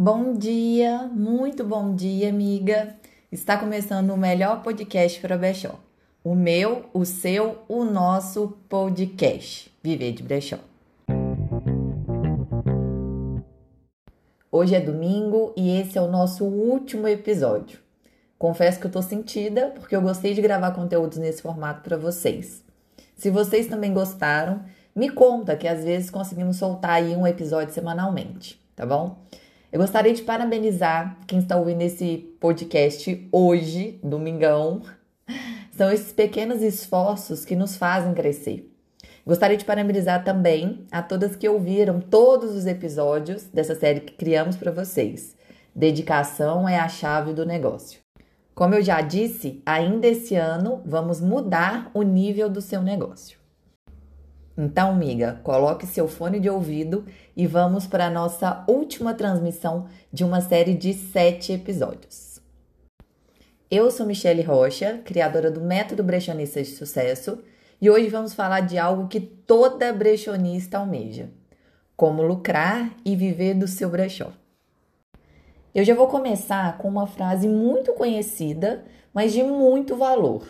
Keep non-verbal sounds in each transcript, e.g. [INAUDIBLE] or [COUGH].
Bom dia, muito bom dia, amiga. Está começando o melhor podcast para brechó. O meu, o seu, o nosso podcast. Viver de brechó. Hoje é domingo e esse é o nosso último episódio. Confesso que eu tô sentida porque eu gostei de gravar conteúdos nesse formato para vocês. Se vocês também gostaram, me conta que às vezes conseguimos soltar aí um episódio semanalmente, tá bom? Eu gostaria de parabenizar quem está ouvindo esse podcast hoje, domingão. São esses pequenos esforços que nos fazem crescer. Gostaria de parabenizar também a todas que ouviram todos os episódios dessa série que criamos para vocês. Dedicação é a chave do negócio. Como eu já disse, ainda esse ano vamos mudar o nível do seu negócio. Então, amiga, coloque seu fone de ouvido e vamos para a nossa última transmissão de uma série de sete episódios. Eu sou Michele Rocha, criadora do Método Brechonista de Sucesso, e hoje vamos falar de algo que toda brechonista almeja: como lucrar e viver do seu brechó. Eu já vou começar com uma frase muito conhecida, mas de muito valor.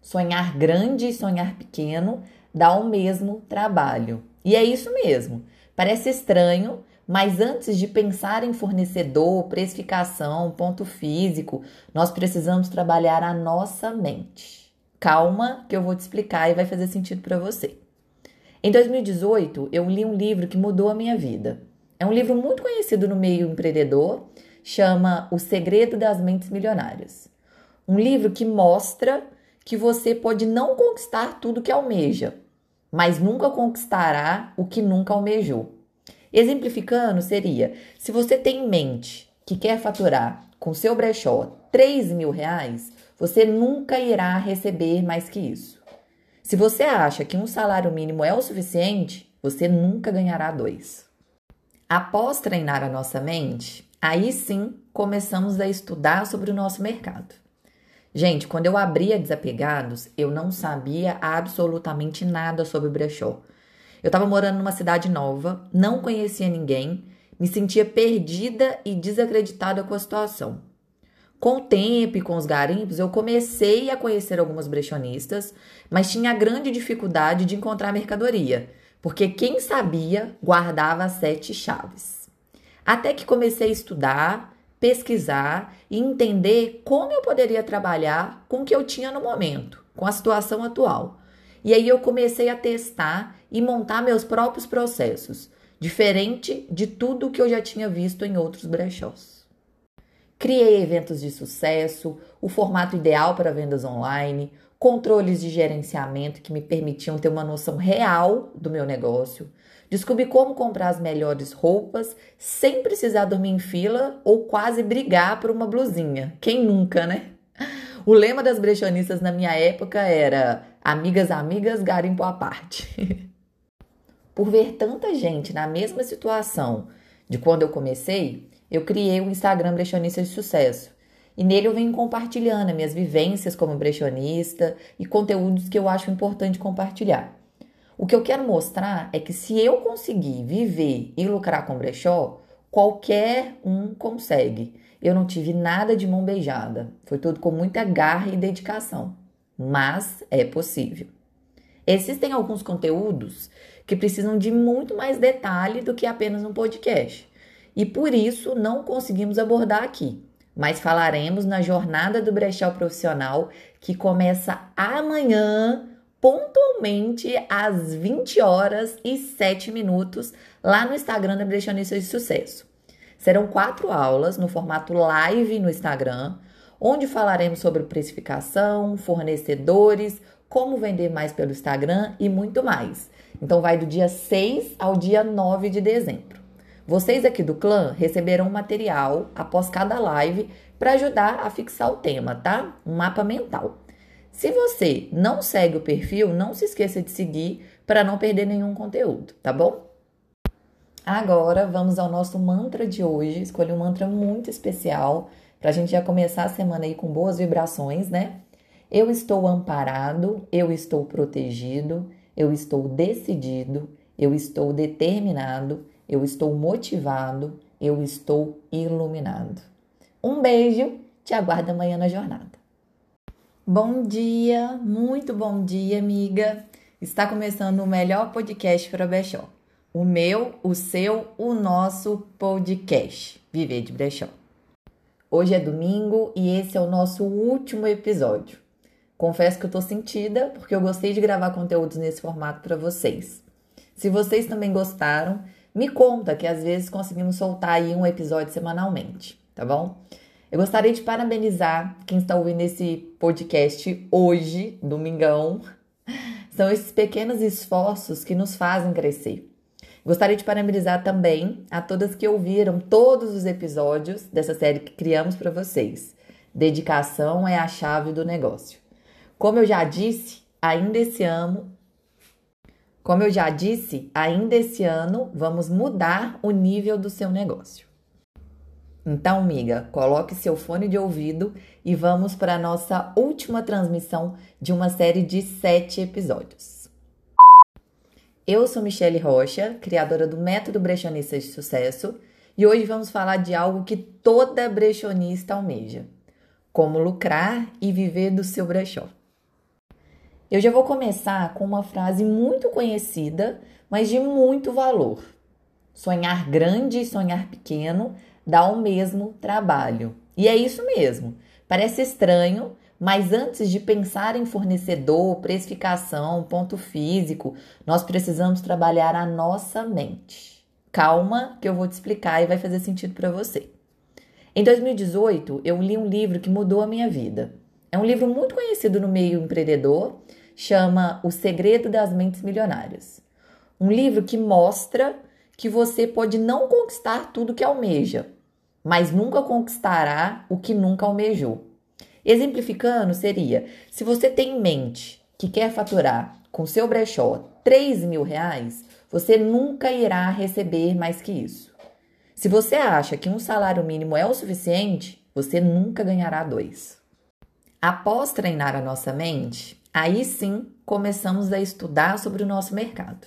Sonhar grande e sonhar pequeno dá o mesmo trabalho. E é isso mesmo. Parece estranho, mas antes de pensar em fornecedor, precificação, ponto físico, nós precisamos trabalhar a nossa mente. Calma, que eu vou te explicar e vai fazer sentido para você. Em 2018, eu li um livro que mudou a minha vida. É um livro muito conhecido no meio empreendedor, chama O Segredo das Mentes Milionárias. Um livro que mostra que você pode não conquistar tudo que almeja, mas nunca conquistará o que nunca almejou. Exemplificando, seria: se você tem em mente que quer faturar com seu brechó 3 mil reais, você nunca irá receber mais que isso. Se você acha que um salário mínimo é o suficiente, você nunca ganhará dois. Após treinar a nossa mente, aí sim começamos a estudar sobre o nosso mercado. Gente, quando eu abria Desapegados, eu não sabia absolutamente nada sobre brechó. Eu estava morando numa cidade nova, não conhecia ninguém, me sentia perdida e desacreditada com a situação. Com o tempo e com os garimpos, eu comecei a conhecer algumas brechonistas, mas tinha grande dificuldade de encontrar mercadoria, porque quem sabia guardava as sete chaves. Até que comecei a estudar, pesquisar e entender como eu poderia trabalhar com o que eu tinha no momento, com a situação atual. E aí eu comecei a testar e montar meus próprios processos, diferente de tudo que eu já tinha visto em outros brechós. Criei eventos de sucesso, o formato ideal para vendas online, controles de gerenciamento que me permitiam ter uma noção real do meu negócio, Descobri como comprar as melhores roupas sem precisar dormir em fila ou quase brigar por uma blusinha. Quem nunca, né? O lema das brechonistas na minha época era amigas, amigas, garimpo à parte. [LAUGHS] por ver tanta gente na mesma situação de quando eu comecei, eu criei o Instagram Brechonista de Sucesso. E nele eu venho compartilhando minhas vivências como brechonista e conteúdos que eu acho importante compartilhar. O que eu quero mostrar é que se eu conseguir viver e lucrar com brechó, qualquer um consegue. Eu não tive nada de mão beijada, foi tudo com muita garra e dedicação, mas é possível. Existem alguns conteúdos que precisam de muito mais detalhe do que apenas um podcast, e por isso não conseguimos abordar aqui. Mas falaremos na jornada do brechó profissional que começa amanhã pontualmente às 20 horas e 7 minutos lá no Instagram da Brechonista de Sucesso. Serão quatro aulas no formato live no Instagram, onde falaremos sobre precificação, fornecedores, como vender mais pelo Instagram e muito mais. Então vai do dia 6 ao dia 9 de dezembro. Vocês aqui do clã receberão material após cada live para ajudar a fixar o tema, tá? Um mapa mental. Se você não segue o perfil, não se esqueça de seguir para não perder nenhum conteúdo, tá bom? Agora vamos ao nosso mantra de hoje. Escolhi um mantra muito especial para a gente já começar a semana aí com boas vibrações, né? Eu estou amparado, eu estou protegido, eu estou decidido, eu estou determinado, eu estou motivado, eu estou iluminado. Um beijo, te aguardo amanhã na jornada. Bom dia, muito bom dia, amiga. Está começando o melhor podcast para brechó. O meu, o seu, o nosso podcast. Viver de brechó. Hoje é domingo e esse é o nosso último episódio. Confesso que eu tô sentida porque eu gostei de gravar conteúdos nesse formato para vocês. Se vocês também gostaram, me conta que às vezes conseguimos soltar aí um episódio semanalmente, tá bom? Eu gostaria de parabenizar quem está ouvindo esse podcast hoje, domingão. [LAUGHS] São esses pequenos esforços que nos fazem crescer. Gostaria de parabenizar também a todas que ouviram todos os episódios dessa série que criamos para vocês. Dedicação é a chave do negócio. Como eu já disse, ainda esse ano, como eu já disse, ainda esse ano vamos mudar o nível do seu negócio. Então, amiga, coloque seu fone de ouvido e vamos para a nossa última transmissão de uma série de sete episódios. Eu sou Michele Rocha, criadora do Método Brechonista de Sucesso, e hoje vamos falar de algo que toda brechonista almeja: como lucrar e viver do seu brechó. Eu já vou começar com uma frase muito conhecida, mas de muito valor. Sonhar grande e sonhar pequeno dá o mesmo trabalho. E é isso mesmo. Parece estranho, mas antes de pensar em fornecedor, precificação, ponto físico, nós precisamos trabalhar a nossa mente. Calma, que eu vou te explicar e vai fazer sentido para você. Em 2018, eu li um livro que mudou a minha vida. É um livro muito conhecido no meio empreendedor chama O Segredo das Mentes Milionárias. Um livro que mostra que você pode não conquistar tudo que almeja, mas nunca conquistará o que nunca almejou. Exemplificando, seria: se você tem em mente que quer faturar com seu brechó 3 mil reais, você nunca irá receber mais que isso. Se você acha que um salário mínimo é o suficiente, você nunca ganhará dois. Após treinar a nossa mente, Aí sim começamos a estudar sobre o nosso mercado.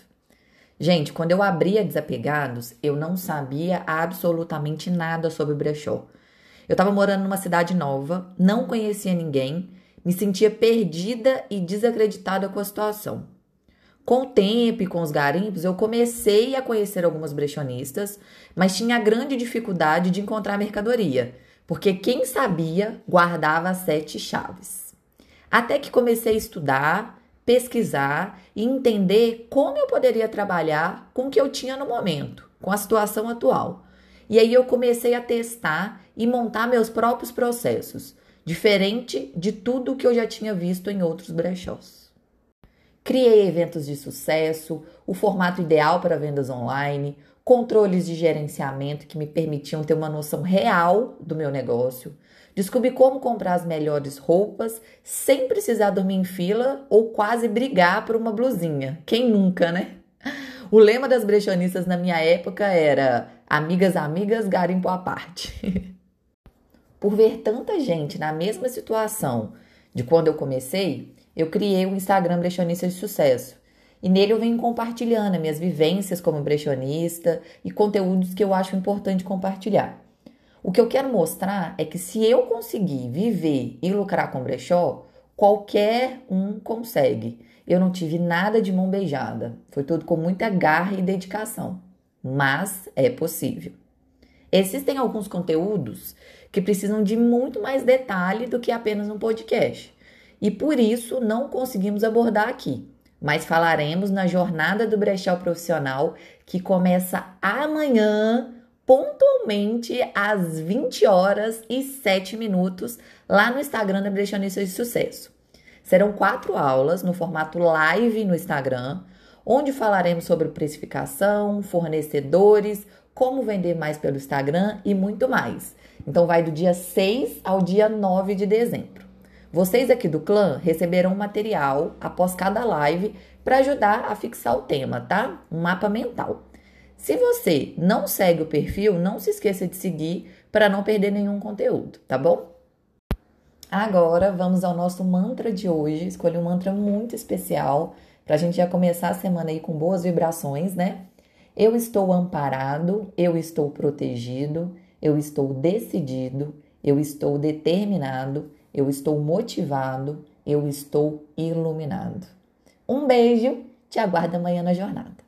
Gente, quando eu abri a Desapegados, eu não sabia absolutamente nada sobre brechó. Eu estava morando numa cidade nova, não conhecia ninguém, me sentia perdida e desacreditada com a situação. Com o tempo e com os garimpos, eu comecei a conhecer algumas brechonistas, mas tinha grande dificuldade de encontrar mercadoria, porque quem sabia guardava as sete chaves. Até que comecei a estudar, pesquisar e entender como eu poderia trabalhar com o que eu tinha no momento, com a situação atual. E aí eu comecei a testar e montar meus próprios processos, diferente de tudo que eu já tinha visto em outros brechós. Criei eventos de sucesso, o formato ideal para vendas online, controles de gerenciamento que me permitiam ter uma noção real do meu negócio, Descobri como comprar as melhores roupas sem precisar dormir em fila ou quase brigar por uma blusinha. Quem nunca, né? O lema das brechonistas na minha época era amigas, amigas, garimpo à parte. [LAUGHS] por ver tanta gente na mesma situação de quando eu comecei, eu criei o um Instagram Brechonista de Sucesso. E nele eu venho compartilhando minhas vivências como brechonista e conteúdos que eu acho importante compartilhar. O que eu quero mostrar é que se eu conseguir viver e lucrar com brechó, qualquer um consegue. Eu não tive nada de mão beijada, foi tudo com muita garra e dedicação, mas é possível. Existem alguns conteúdos que precisam de muito mais detalhe do que apenas um podcast, e por isso não conseguimos abordar aqui. Mas falaremos na jornada do brechó profissional que começa amanhã pontualmente às 20 horas e 7 minutos lá no Instagram da Brechonista de Sucesso. Serão quatro aulas no formato live no Instagram, onde falaremos sobre precificação, fornecedores, como vender mais pelo Instagram e muito mais. Então vai do dia 6 ao dia 9 de dezembro. Vocês aqui do clã receberão material após cada live para ajudar a fixar o tema, tá? Um mapa mental. Se você não segue o perfil, não se esqueça de seguir para não perder nenhum conteúdo, tá bom? Agora vamos ao nosso mantra de hoje. Escolhi um mantra muito especial para a gente já começar a semana aí com boas vibrações, né? Eu estou amparado, eu estou protegido, eu estou decidido, eu estou determinado, eu estou motivado, eu estou iluminado. Um beijo, te aguardo amanhã na jornada.